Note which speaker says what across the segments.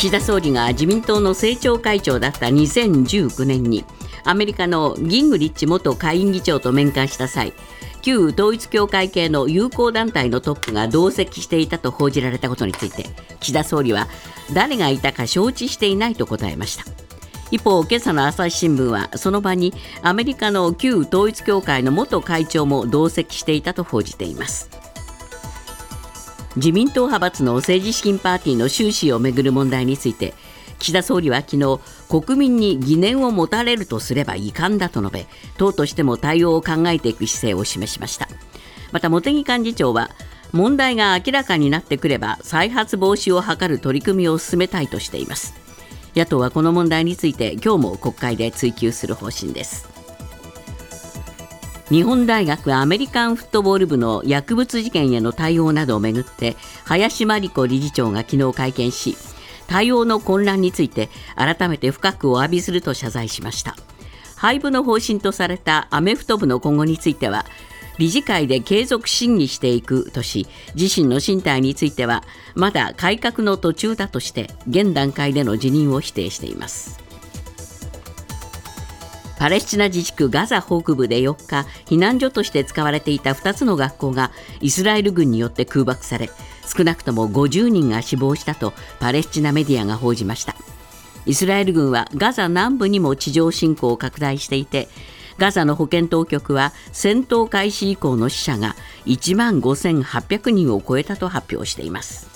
Speaker 1: 岸田総理が自民党の政調会長だった2019年にアメリカのギングリッチ元下院議長と面会した際旧統一教会系の友好団体のトップが同席していたと報じられたことについて岸田総理は誰がいたか承知していないと答えました。一方今朝の朝日新聞はその場にアメリカの旧統一教会の元会長も同席していたと報じています。自民党派閥の政治資金パーティーの収支をめぐる問題について岸田総理は昨日国民に疑念を持たれるとすれば遺憾だと述べ党としても対応を考えていく姿勢を示しました。また茂木幹事長は問題が明らかになってくれば再発防止を図る取り組みを進めたいとしています。野党はこの問題について今日も国会で追及する方針です。日本大学アメリカンフットボール部の薬物事件への対応などをめぐって林真理子理事長が昨日会見し対応の混乱について改めて深くお詫びすると謝罪しました。廃部の方針とされたアメフト部の今後については理事会で継続審議していくとし自身の進退についてはまだ改革の途中だとして現段階での辞任を否定しています。パレスチナ自治区ガザ北部で4日避難所として使われていた2つの学校がイスラエル軍によって空爆され少なくとも50人が死亡したとパレスチナメディアが報じました。イスラエル軍はガザ南部にも地上侵攻を拡大していてガザの保健当局は戦闘開始以降の死者が1万5800人を超えたと発表しています。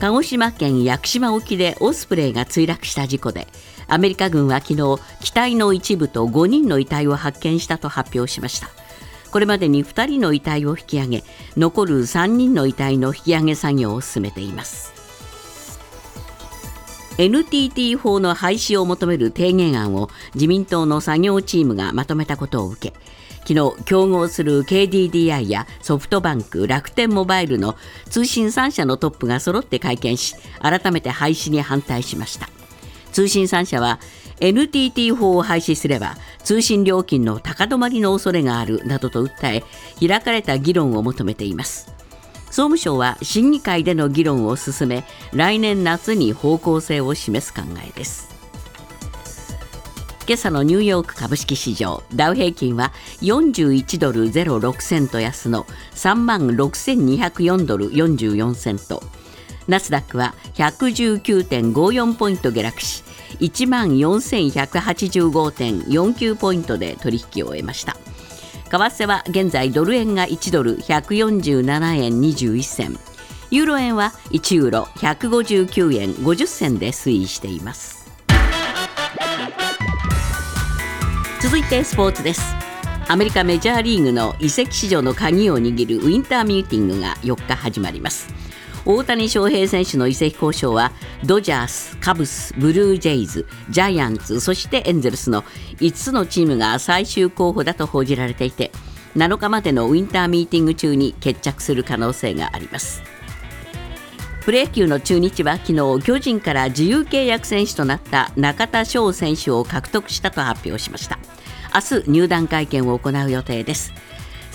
Speaker 1: 鹿児島県屋久島沖でオスプレイが墜落した事故でアメリカ軍は昨日機体の一部と5人の遺体を発見したと発表しました。これまでに2人の遺体を引き上げ残る3人の遺体の引き上げ作業を進めています。NTT 法の廃止を求める提言案を自民党の作業チームがまとめたことを受け昨日競合する KDDI やソフトバンク楽天モバイルの通信3社のトップが揃って会見し改めて廃止に反対しました。通信3社は NTT 法を廃止すれば通信料金の高止まりの恐れがあるなどと訴え開かれた議論を求めています。総務省は審議会での議論を進め来年夏に方向性を示す考えです。今朝のニューヨーク株式市場ダウ平均は41ドル06セント安の3万6204ドル44セント。ナスダックは119.54ポイント下落し1万4185.49ポイントで取引を終えました。為替は現在ドル円が1ドル147円21銭。ユーロ円は1ユーロ159円50銭で推移しています。続いてスポーツです。アメリカメジャーリーグの移籍市場の鍵を握るウィンターミーティングが4日始まります。大谷翔平選手の移籍交渉はドジャース、カブス、ブルージェイズ、ジャイアンツそしてエンゼルスの5つのチームが最終候補だと報じられていて7日までのウィンターミーティング中に決着する可能性があります。プロ野球の中日は昨日巨人から自由契約選手となった中田翔選手を獲得したと発表しました。明日入団会見を行う予定です。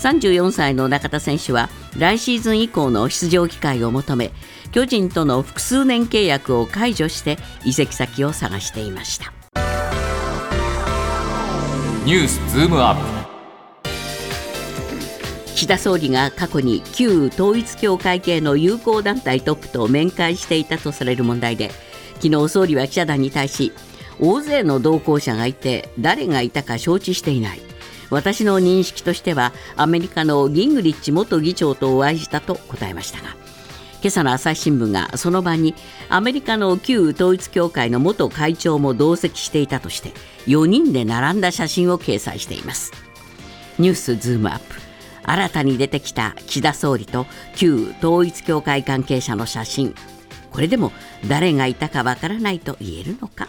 Speaker 1: 34歳の中田選手は来シーズン以降の出場機会を求め巨人との複数年契約を解除して移籍先を探していました。
Speaker 2: ニュースズームアップ。
Speaker 1: 岸田総理が過去に旧統一教会系の友好団体トップと面会していたとされる問題で昨日総理は記者団に対し大勢の同行者がいて誰がいたか承知していない私の認識としてはアメリカのギングリッチ元議長とお会いしたと答えましたが今朝の朝日新聞がその場にアメリカの旧統一教会の元会長も同席していたとして4人で並んだ写真を掲載しています。ニュースズームアップ。新たに出てきた岸田総理と旧統一教会関係者の写真。これでも誰がいたかわからないと言えるのか。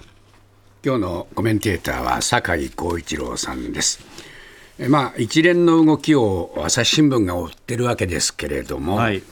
Speaker 3: 今日のコメンテーターは酒井光一郎さんです。まあ、一連の動きを朝日新聞が追ってるわけですけれども、はい、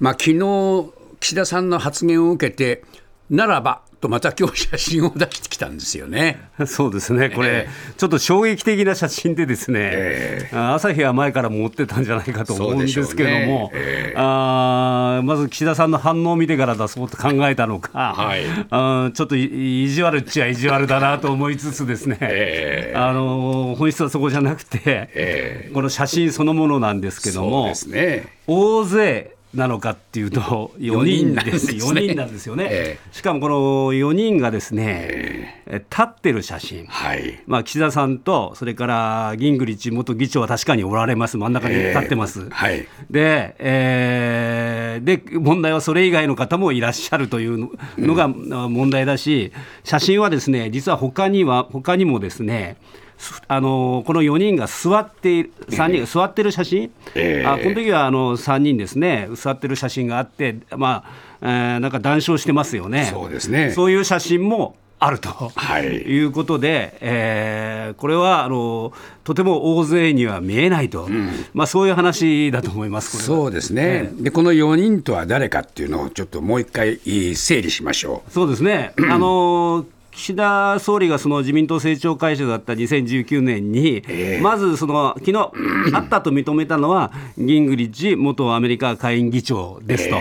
Speaker 3: まあ昨日岸田さんの発言を受けて、ならばとまた今日写真を出してきたんですよね。
Speaker 4: そうですね、これ、ちょっと衝撃的な写真で、ですね、
Speaker 3: え
Speaker 4: 朝日は前から持ってたんじゃないかと思うんですけれども、
Speaker 3: ね。え
Speaker 4: あーまず岸田さんの反応を見てから出そうと考えたのか、
Speaker 3: はい。
Speaker 4: あーちょっとい意地悪っちゃ意地悪だなと思いつつですね、
Speaker 3: え
Speaker 4: あの本質はそこじゃなくて、
Speaker 3: え
Speaker 4: この写真そのものなんですけども。
Speaker 3: ね。
Speaker 4: 大勢なのかっていうと 4人です
Speaker 3: 四人なんですね。
Speaker 4: 4人なんですよね、
Speaker 3: え
Speaker 4: しかもこの4人がですね、え立ってる写真、
Speaker 3: はい。
Speaker 4: まあ、岸田さんとそれからギングリッチ元議長は確かにおられます。真ん中に立ってます、
Speaker 3: はい。
Speaker 4: で,、えーで問題はそれ以外の方もいらっしゃるというののがあ問題だし写真はですね実は他には他にもですねすあのこの4人が座っている3人が座ってる写真、
Speaker 3: ええ。
Speaker 4: あこの時はあの3人ですね。座ってる写真があって、まあえーなんか談笑してますよね。
Speaker 3: そうですね。
Speaker 4: そういう写真もあると、
Speaker 3: はい。
Speaker 4: いうことで、えーこれはあのとても大勢には見えないと、まあ、そういう話だと思います、
Speaker 3: そうですね。で、この4人とは誰かっていうのをちょっともう一回整理しましょ
Speaker 4: そうですね、あの岸田総理がその自民党政調会長だった2019年に、
Speaker 3: ええ。
Speaker 4: まずその昨日 あったと認めたのは、ギングリッジ元アメリカ下院議長ですと、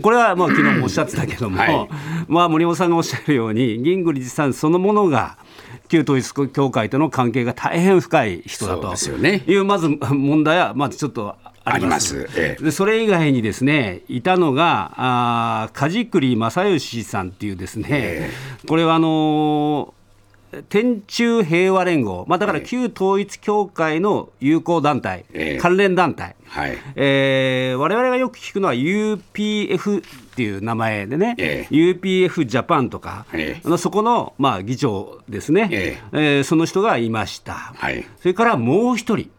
Speaker 4: これはもう昨日もおっしゃってたけども、
Speaker 3: はい。
Speaker 4: まあ、森本さんがおっしゃるように、ギングリッジさんそのものが、旧統一教会との関係が大変深い人だと。
Speaker 3: ですよね。
Speaker 4: いう、まず問題は、まずちょっとあります。
Speaker 3: ええ
Speaker 4: でそれ以外にですねいたのがあー梶栗正義さんっていうですね、
Speaker 3: え
Speaker 4: これはあのー天中平和連合、まあ、だから旧統一教会の友好団体、
Speaker 3: ええ
Speaker 4: 関連団体、
Speaker 3: う。はい。
Speaker 4: えー、我々がよく聞くのは UPF っていう名前でね、
Speaker 3: ええ
Speaker 4: UPF ジャパンとか、
Speaker 3: ええ
Speaker 4: あのそこの、まあ、議長ですね、
Speaker 3: え
Speaker 4: えーその人がいました。
Speaker 3: はい。
Speaker 4: それからもう一人、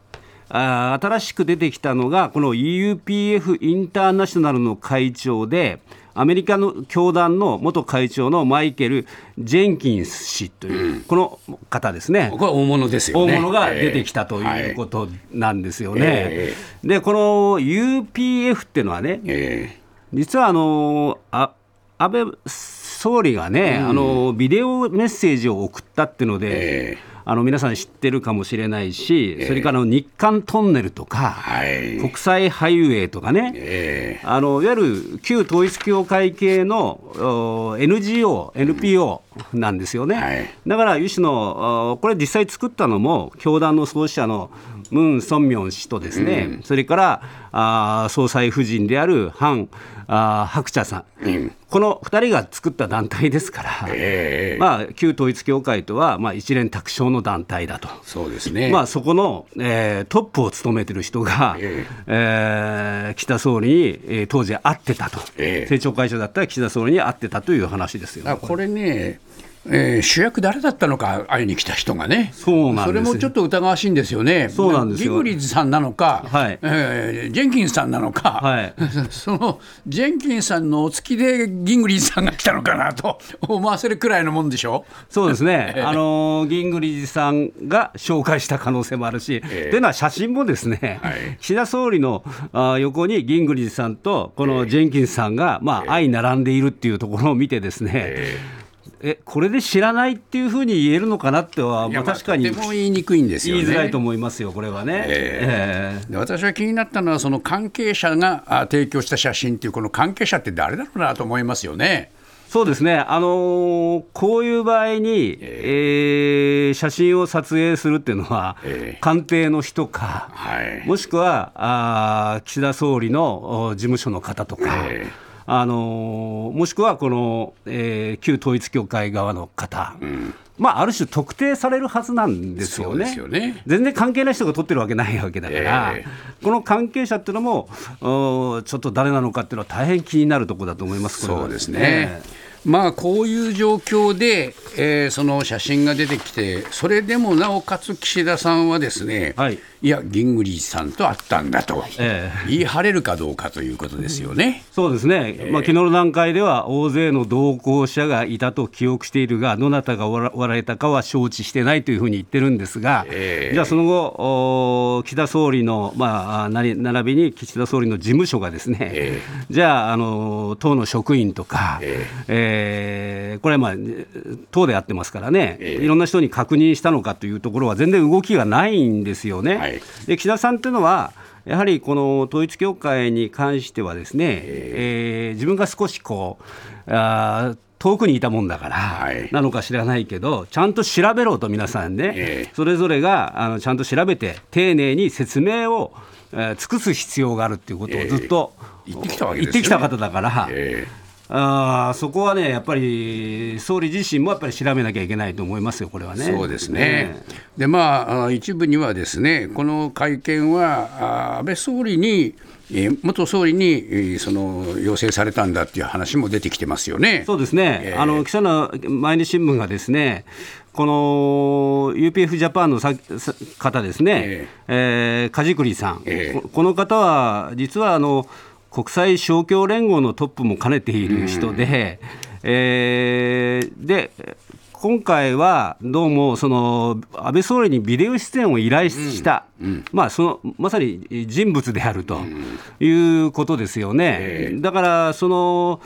Speaker 4: あー新しく出てきたのが、この UPF インターナショナルの会長で、アメリカの教団の元会長のマイケル・ジェンキンス氏という、この方ですね。
Speaker 3: これは大物ですよね。
Speaker 4: 大物が出てきたと
Speaker 3: ええ
Speaker 4: いうことなんですよね。
Speaker 3: え
Speaker 4: で、この UPF っていうのはね、
Speaker 3: え
Speaker 4: 実はあのあ安倍総理がね、あのビデオメッセージを送ったっていうので、
Speaker 3: え
Speaker 4: あの皆さん知ってるかもしれないし、それから日韓トンネルとか、
Speaker 3: はい。
Speaker 4: 国際ハイウェイとかね、
Speaker 3: え
Speaker 4: あのいわゆる旧統一教会系のお NGO、NPO なんですよね。
Speaker 3: はい。
Speaker 4: だから、有志の、おこれ、実際作ったのも、教団の創始者のムン・ソンミョン氏とですね、それからあー総裁夫人であるハン・あーハクチャさん、この2人が作った団体ですから、
Speaker 3: ええ
Speaker 4: まあ、旧統一教会とは、まあ、一連卓上の団体だと。
Speaker 3: そうですね。
Speaker 4: まあ、そこの、えートップを務めてる人が、
Speaker 3: え
Speaker 4: え。ー岸田総理に、えー当時会ってたと、
Speaker 3: ええ。
Speaker 4: 政調会長だったら岸田総理に会ってたという話ですよ、
Speaker 3: だからこれね、えー主役誰だったのか、会いに来た人がね、
Speaker 4: そうなん
Speaker 3: それもちょっと疑わしいんですよね、
Speaker 4: そうなんですよ。
Speaker 3: ギグリッズさんなのか、
Speaker 4: はい。
Speaker 3: えージェンキンスさんなのか、
Speaker 4: はい。
Speaker 3: そのジェンキンスさんのお付きでギングリッズさんが来たのかなと 思わせるくらいのもんでしょ？
Speaker 4: そうですね、あのーギングリッジさんが紹介した可能性もあるし、
Speaker 3: ええ
Speaker 4: というのは写真もですね、
Speaker 3: はい。
Speaker 4: 岸田総理のあー横にギングリッジさんとこのジェンキンスさんが、まあ、相並んでいるっていうところを見てですね、
Speaker 3: え
Speaker 4: えこれで知らないっていうふうに言えるのかなっては、まあ、確かに
Speaker 3: も言いにくいんですよね。
Speaker 4: 言いづらいと思いますよ、これはね。ええ。
Speaker 3: で私は気になったのは、その関係者があ提供した写真っていう、この関係者って誰だろうなと思いますよね。
Speaker 4: そうですね、あのーこういう場合に、えー写真を撮影するっていうのは、
Speaker 3: ええ。
Speaker 4: 官邸の人か、
Speaker 3: はい。
Speaker 4: もしくはあー岸田総理のお事務所の方とか、
Speaker 3: ええ
Speaker 4: あのーもしくはこの、えー旧統一教会側の方、まあ、ある種特定されるはずなんですよね。
Speaker 3: すよね。
Speaker 4: 全然関係ない人が撮ってるわけないわけだから、
Speaker 3: え
Speaker 4: この関係者っていうのも、おちょっと誰なのかっていうのは大変気になるところだと思います、これは。
Speaker 3: そうですね。まあこういう状況で、えーその写真が出てきて、それでもなおかつ岸田さんはですね、
Speaker 4: はい
Speaker 3: いや、銀栗さんと会ったんだと、
Speaker 4: え
Speaker 3: 言い張れるかどうかということですよね。
Speaker 4: そうですね、まあ昨日の段階では大勢の同行者がいたと記憶しているが、どなたがおらおられたかは承知してないというふうに言ってるんですが、
Speaker 3: ええ。
Speaker 4: じゃあその後、お岸田総理の、まあ、あなり並びに岸田総理の事務所がですね、
Speaker 3: え
Speaker 4: じゃああの、党の職員とか、
Speaker 3: え
Speaker 4: え。ーこれは、まあ、党でやってますからね、
Speaker 3: ええ。
Speaker 4: いろんな人に確認したのかというところは、全然動きがないんですよね。
Speaker 3: はい
Speaker 4: で岸田さんというのは、やはりこの統一教会に関しては、ですね、えー自分が少しこうあー遠くにいたもんだから、
Speaker 3: はい。
Speaker 4: なのか知らないけど、ちゃんと調べろと、皆さんね、
Speaker 3: ええ。
Speaker 4: それぞれがあのちゃんと調べて、丁寧に説明を、えー尽くす必要があるっていうことをずっと、
Speaker 3: 言ってきた
Speaker 4: 方だから。
Speaker 3: え
Speaker 4: あーそこはね、やっぱり総理自身もやっぱり調べなきゃいけないと思いますよ、これはね。
Speaker 3: そうですね。で、まあ、あ一部にはですね、この会見は、あ安倍総理に、えー元総理に、えーその要請されたんだっていう話も出てきてますよね。
Speaker 4: そうですね、
Speaker 3: ええ
Speaker 4: あの記者の毎日新聞がですね、この UPF ジャパンのささ方ですね、
Speaker 3: え
Speaker 4: えー梶栗さん、
Speaker 3: ええ
Speaker 4: ここの方は実はあの国際勝共連合のトップも兼ねている人で、えーで今回はどうもその安倍総理にビデオ出演を依頼した、まあ、そのまさに人物であるということですよね。
Speaker 3: ええ
Speaker 4: だからその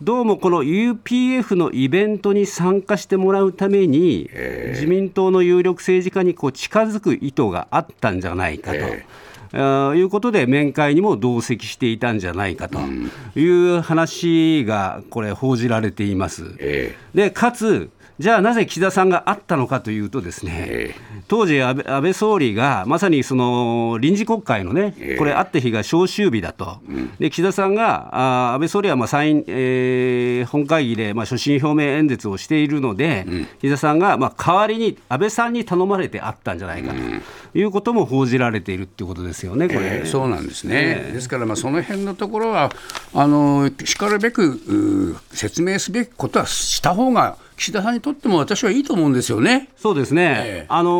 Speaker 4: どうもこの UPF のイベントに参加してもらうために、自民党の有力政治家にこう近づく意図があったんじゃないかと。
Speaker 3: え
Speaker 4: あーいうことで面会にも同席していたんじゃないかという話がこれ報じられています。
Speaker 3: え
Speaker 4: でかつじゃあなぜ岸田さんがあったのかというとですね、
Speaker 3: え
Speaker 4: 当時安倍総理がまさにその臨時国会のね、
Speaker 3: ええ。
Speaker 4: これあった日が召集日だと、で岸田さんがあ安倍総理はまあ参院、えー本会議でまあ所信表明演説をしているので、岸田さんがまあ代わりに安倍さんに頼まれてあったんじゃないかということも報じられているっていうことですよね、これね。
Speaker 3: えーそうなんですね、ですから、まあ、その辺のところは、あのしかるべく説明すべきことはした方が、岸田さんにとっても私はいいと思うんですよね。
Speaker 4: そうですね、
Speaker 3: ええ
Speaker 4: あの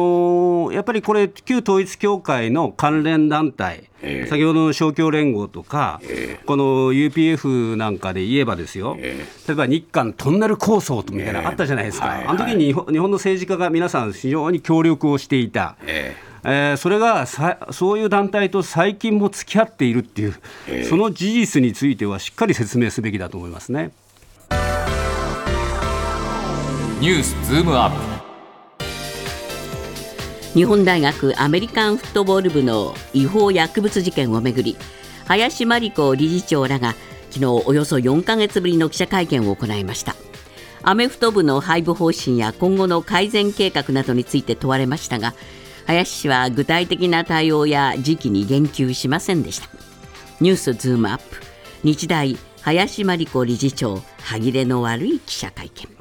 Speaker 4: ーやっぱりこれ、旧統一教会の関連団体、
Speaker 3: ええ。
Speaker 4: 先ほどの勝共連合とか、この UPF なんかで言えばですよ、
Speaker 3: え
Speaker 4: 例えば日韓トンネル構想みたいな
Speaker 3: ええ。
Speaker 4: のあったじゃないですか、
Speaker 3: はい
Speaker 4: あの時に日本の政治家が皆さん、非常に協力をしていた。
Speaker 3: え
Speaker 4: え。ーそれがさそういう団体と最近も付き合っているっていう、
Speaker 3: ええ。
Speaker 4: その事実についてはしっかり説明すべきだと思いますね。
Speaker 2: ニュースズームアップ
Speaker 1: 日本大学アメリカンフットボール部の違法薬物事件をめぐり林真理子理事長らが昨日およそ4ヶ月ぶりの記者会見を行いました。アメフト部の配布方針や今後の改善計画などについて問われましたが林氏は具体的な対応や時期に言及しませんでした。ニュースズームアップ。日大林真理子理事長歯切れの悪い記者会見。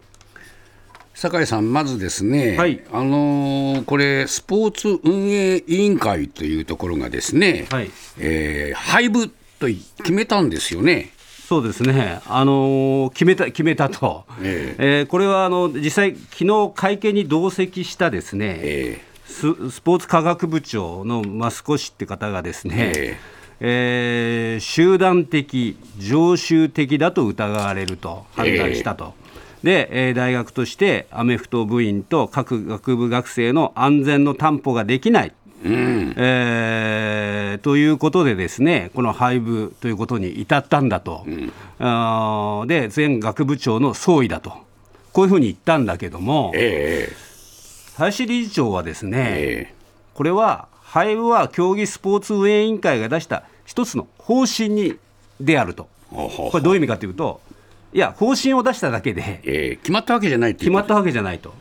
Speaker 3: 酒井さん、まずですね、
Speaker 4: はい。
Speaker 3: あのーこれ、スポーツ運営委員会というところがですね、
Speaker 4: はい。
Speaker 3: えー廃部と決めたんですよね。
Speaker 4: そうですね、あのー決めた決めたと、
Speaker 3: え
Speaker 4: え。ーこれはあの実際、昨日会見に同席したですね、
Speaker 3: え
Speaker 4: ススポーツ科学部長の益越って方がですね、
Speaker 3: え。
Speaker 4: えー集団的、常習的だと疑われると判断したと。で、えー大学としてアメフト部員と各学部学生の安全の担保ができない、
Speaker 3: うん。
Speaker 4: えーということでですねこの廃部ということに至ったんだと、あーで前学部長の総意だと。こういうふうに言ったんだけども
Speaker 3: え
Speaker 4: 林理事長はですね、
Speaker 3: え
Speaker 4: これは廃部は競技スポーツ運営委員会が出した一つの方針にであると。これどういう意味かというといや方針を出しただけで。
Speaker 3: ええ決まったわけじゃない
Speaker 4: 決まったわけじゃないと。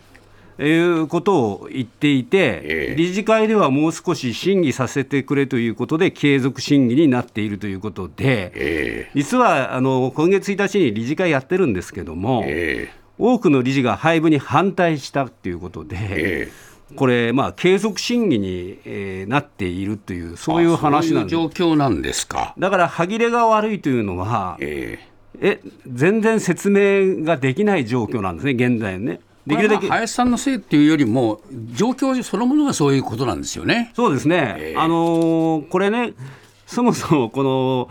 Speaker 4: いうことを言っていて、
Speaker 3: ええ。
Speaker 4: 理事会ではもう少し審議させてくれということで、継続審議になっているということで、
Speaker 3: え
Speaker 4: 実はあの今月1日に理事会やってるんですけども、
Speaker 3: ええ。
Speaker 4: 多くの理事が廃部に反対したということで、
Speaker 3: え
Speaker 4: これ、まあ、継続審議に、えーなっているという、そういう話なんです。
Speaker 3: そういう状況なんですか。
Speaker 4: だから、歯切れが悪いというのは、
Speaker 3: え
Speaker 4: え全然説明ができない状況なんですね、現在ね。できるだけ
Speaker 3: 林さんのせいっていうよりも、状況そのものがそういうことなんですよね。
Speaker 4: そうですね、あのーこれね、そもそもこの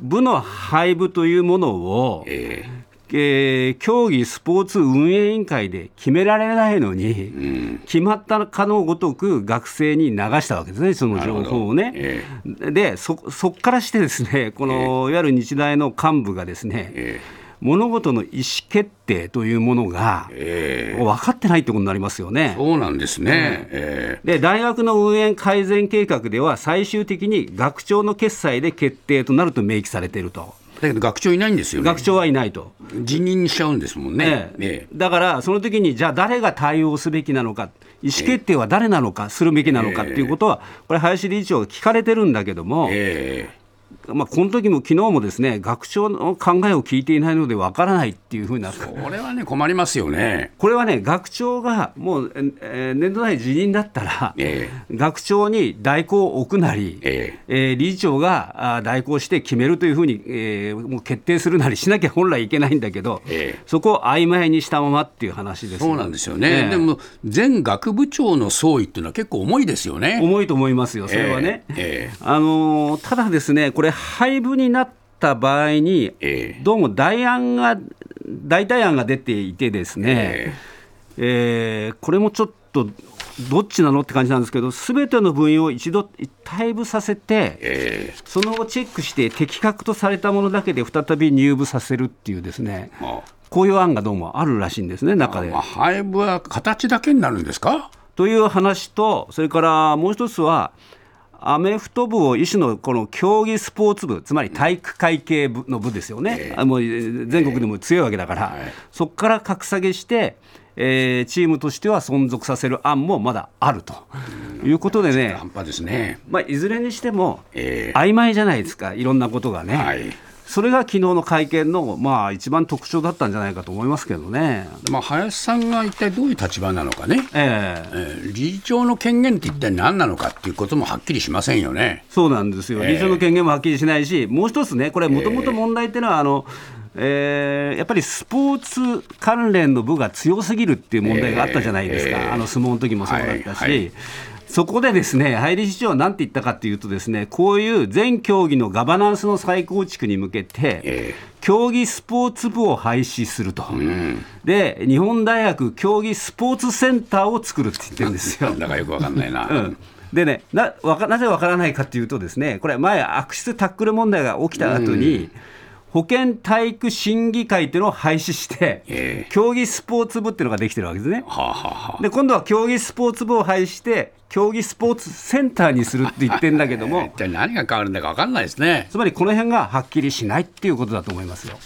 Speaker 4: 部の配部というものを、
Speaker 3: え
Speaker 4: えー競技スポーツ運営委員会で決められないのに、決まったかのごとく学生に流したわけですね、その情報をね。
Speaker 3: え
Speaker 4: でそそこからしてですねこの、いわゆる日大の幹部がですね、
Speaker 3: え
Speaker 4: 物事の意思決定というものが、
Speaker 3: え
Speaker 4: 分かってないってことになりますよね。
Speaker 3: そうなんですね。え
Speaker 4: で大学の運営改善計画では最終的に学長の決裁で決定となると明記されていると、
Speaker 3: えだけど学長いないんですよね。
Speaker 4: 学長はいないと、
Speaker 3: 辞任しちゃうんですもんね。
Speaker 4: ええ
Speaker 3: え
Speaker 4: だからその時にじゃあ誰が対応すべきなのか意思決定は誰なのかするべきなのかっていうことはこれ林理事長が聞かれてるんだけども、
Speaker 3: ええ
Speaker 4: まあ、この時も昨日もですね学長の考えを聞いていないのでわからないっていうふうな
Speaker 3: これはね、困りますよね。
Speaker 4: これはね学長がもう、えー年度内辞任だったら、
Speaker 3: え
Speaker 4: 学長に代行を置くなり、
Speaker 3: え
Speaker 4: えー理事長が代行して決めるというふうに、えーもう決定するなりしなきゃ本来いけないんだけど、
Speaker 3: ええ
Speaker 4: そこを曖昧にしたままっていう話です
Speaker 3: そうなんですよね。
Speaker 4: ええ
Speaker 3: でも、前学部長の総意っていうのは結構重いですよね。
Speaker 4: 重いと思いますよ、それはね。
Speaker 3: えええ
Speaker 4: あのーただですね、これ、廃部になった場合に、
Speaker 3: ええ。
Speaker 4: どうも代案が、代替案が出ていてですね、
Speaker 3: え
Speaker 4: え。ーこれもちょっと、どっちなのって感じなんですけど、すべての部員を一度退部させて、
Speaker 3: え
Speaker 4: その後チェックして、適格とされたものだけで再び入部させるっていうですね、
Speaker 3: えあ。
Speaker 4: こういう案がどうもあるらしいんですね、中で。
Speaker 3: まあ、。廃部は形だけになるんですか？
Speaker 4: という話と、それからもう一つは、アメフト部を一種のこの競技スポーツ部、つまり体育会系部の部ですよね、あもうえー全国でも強いわけだから、
Speaker 3: はい。
Speaker 4: そこから格下げして、えーチームとしては存続させる案もまだあると。いうことでね、
Speaker 3: 半端ですね。
Speaker 4: まあ、いずれにしても、
Speaker 3: ええ。
Speaker 4: 曖昧じゃないですか、いろんなことがね。
Speaker 3: はい
Speaker 4: それが昨日の会見の、まあ、一番特徴だったんじゃないかと思いますけどね。
Speaker 3: まあ、林さんが一体どういう立場なのかね、
Speaker 4: ええ。
Speaker 3: えー理事長の権限って一体何なのかっていうこともはっきりしませんよね。
Speaker 4: そうなんですよ、
Speaker 3: ええ。
Speaker 4: 理事長の権限もはっきりしないし、もう一つね、これ、もともと問題っていうのは、あのえーやっぱりスポーツ関連の部が強すぎるっていう問題があったじゃないですか、
Speaker 3: ええ。
Speaker 4: あの相撲の時もそうだったし。
Speaker 3: はいはい
Speaker 4: そこでですね、ハイ理事長は何て言ったかっていうとですね、こういう全競技のガバナンスの再構築に向けて、
Speaker 3: え
Speaker 4: 競技スポーツ部を廃止すると、で、日本大学競技スポーツセンターを作るって言ってるんですよ。
Speaker 3: なん。だかよくわかんないな。
Speaker 4: うん。でねなわかなぜわからないかっていうとですねこれ前悪質タックル問題が起きた後に、保健体育審議会っていうのを廃止して、
Speaker 3: ええ
Speaker 4: 競技スポーツ部っていうのができてるわけですね。
Speaker 3: はあ、はあはあ、
Speaker 4: で今度は競技スポーツ部を廃止して競技スポーツセンターにするって言ってるんだけども
Speaker 3: 一体何が変わるんだかわかんないですね。
Speaker 4: つまりこの辺がはっきりしないっていうことだと思いますよ。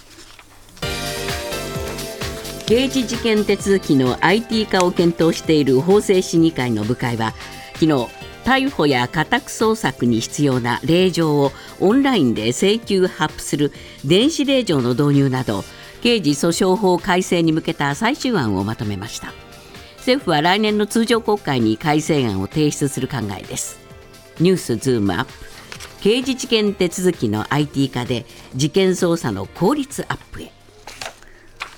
Speaker 1: 刑事事件手続きの IT 化を検討している法制審議会の部会は昨日逮捕や家宅捜索に必要な令状をオンラインで請求発布する電子令状の導入など刑事訴訟法改正に向けた最終案をまとめました。政府は来年の通常国会に改正案を提出する考えです。ニュースズームアップ。刑事事件手続きの IT 化で事件捜査の効率アップへ。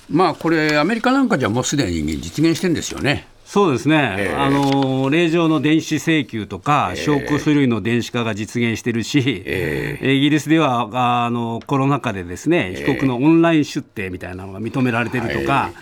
Speaker 3: まあこれ、アメリカなんかじゃもうすでに実現してるんですよね。
Speaker 4: そうですね、
Speaker 3: ええ。
Speaker 4: あの令状の電子請求とか、証拠書類の電子化が実現してるし、
Speaker 3: え
Speaker 4: イギリスではあのコロナ禍でですね、被告のオンライン出廷みたいなのが認められてるとか、
Speaker 3: はい。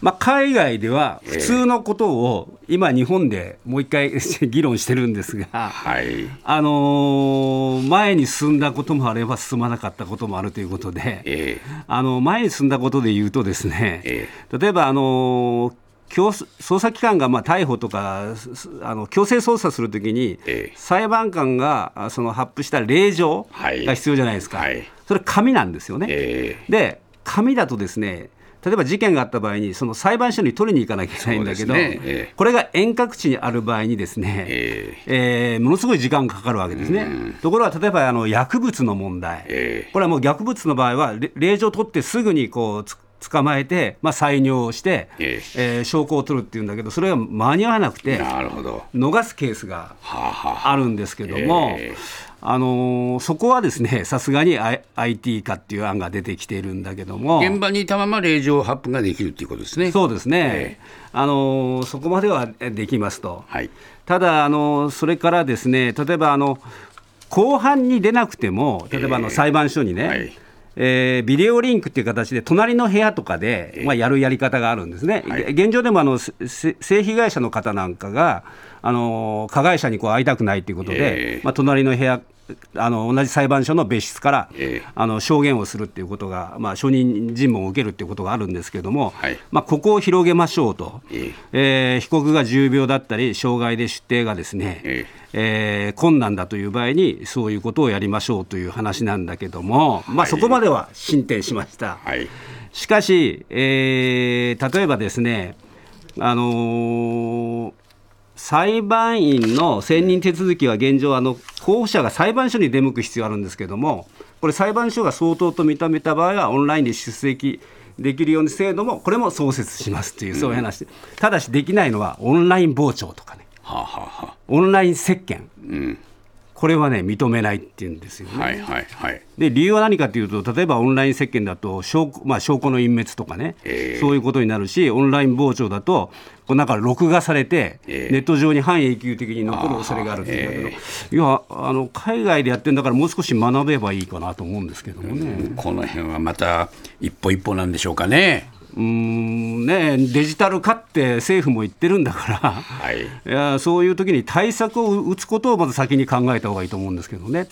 Speaker 4: まあ、海外では普通のことを今、日本でもう一回 議論してるんですが。
Speaker 3: はい。
Speaker 4: あのー前に進んだこともあれば進まなかったこともあるということで、
Speaker 3: え
Speaker 4: あの前に進んだことで言うとですね、
Speaker 3: え
Speaker 4: 例えばあの強捜査機関がまあ逮捕とかすあの強制捜査するときに、
Speaker 3: ええ。
Speaker 4: 裁判官があその発布した令状
Speaker 3: はい。
Speaker 4: が必要じゃないですか、
Speaker 3: はい。
Speaker 4: それ紙なんですよね。
Speaker 3: ええ。
Speaker 4: で紙だとですね例えば事件があった場合にその裁判所に取りに行かなきゃいけないんだけど、
Speaker 3: ね。ええ。
Speaker 4: これが遠隔地にある場合にですね、
Speaker 3: え
Speaker 4: え。ーものすごい時間がかかるわけですね。ところが例えばあの薬物の問題、
Speaker 3: ええ。
Speaker 4: これはもう薬物の場合はれ令状を取ってすぐにこうつ捕まえて、まあ、採尿をして、
Speaker 3: え
Speaker 4: え。ー証拠を取るっていうんだけどそれが間に合わなくて
Speaker 3: なるほど。
Speaker 4: 逃すケースが
Speaker 3: はあ、
Speaker 4: るんですけども、
Speaker 3: え
Speaker 4: あのーそこはですね さすがに I- IT 化っていう案が出てきているんだけども。
Speaker 3: 現場にいたまま令状発布ができるということですね。
Speaker 4: そうですね、
Speaker 3: え
Speaker 4: あのーそこまではできますと。
Speaker 3: はい。
Speaker 4: ただ、あのそれからですね例えばあの後半に出なくても、例えばあの裁判所にね、
Speaker 3: はい
Speaker 4: えービデオリンクっていう形で、隣の部屋とかで、まあ、やるやり方があるんですね、
Speaker 3: はい。
Speaker 4: 現状でもあの性被害者の方なんかが、あの加害者にこう会いたくないということで、
Speaker 3: ええ。
Speaker 4: まあ、隣の部屋、あの同じ裁判所の別室から、
Speaker 3: ええ。
Speaker 4: あの証言をするっていうことが、まあ、証人尋問を受けるっていうことがあるんですけれども、
Speaker 3: はい。
Speaker 4: まあ、ここを広げましょうと、
Speaker 3: え
Speaker 4: え。ー被告が重病だったり、障害で出廷がですね、
Speaker 3: え。
Speaker 4: えー困難だという場合に、そういうことをやりましょうという話なんだけども、まあ、
Speaker 3: はい。
Speaker 4: そこまでは進展しました。
Speaker 3: はい。
Speaker 4: しかし、えー例えばですね、あのー裁判員の選任手続きは現状あの、候補者が裁判所に出向く必要あるんですけれども、これ、裁判所が相当と認めた場合は、オンラインで出席できるように制度も、これも創設しますという、そういう話、ただしできないのは、オンライン傍聴とかね、
Speaker 3: はあ、はあはあ。
Speaker 4: オンライン接見、
Speaker 3: うん
Speaker 4: これはね、認めないっていうんですよね。
Speaker 3: はいはいはい
Speaker 4: で理由は何かというと、例えばオンライン接見だと証拠、まあ、証拠の隠滅とかね、
Speaker 3: ええ
Speaker 4: そういうことになるし、オンライン傍聴だと、こうなんか録画されて、
Speaker 3: ええ
Speaker 4: ネット上に半永久的に残る恐れがあるっていうんだけど、いやあの、海外でやってるんだから、もう少し学べばいいかなと思うんですけどもね。
Speaker 3: この辺はまた一歩一歩なんでしょうかね。
Speaker 4: うーんねデジタル化って政府も言ってるんだから、
Speaker 3: はい
Speaker 4: いやそういう時に対策を打つことをまず先に考えた方がいいと思うんですけどね。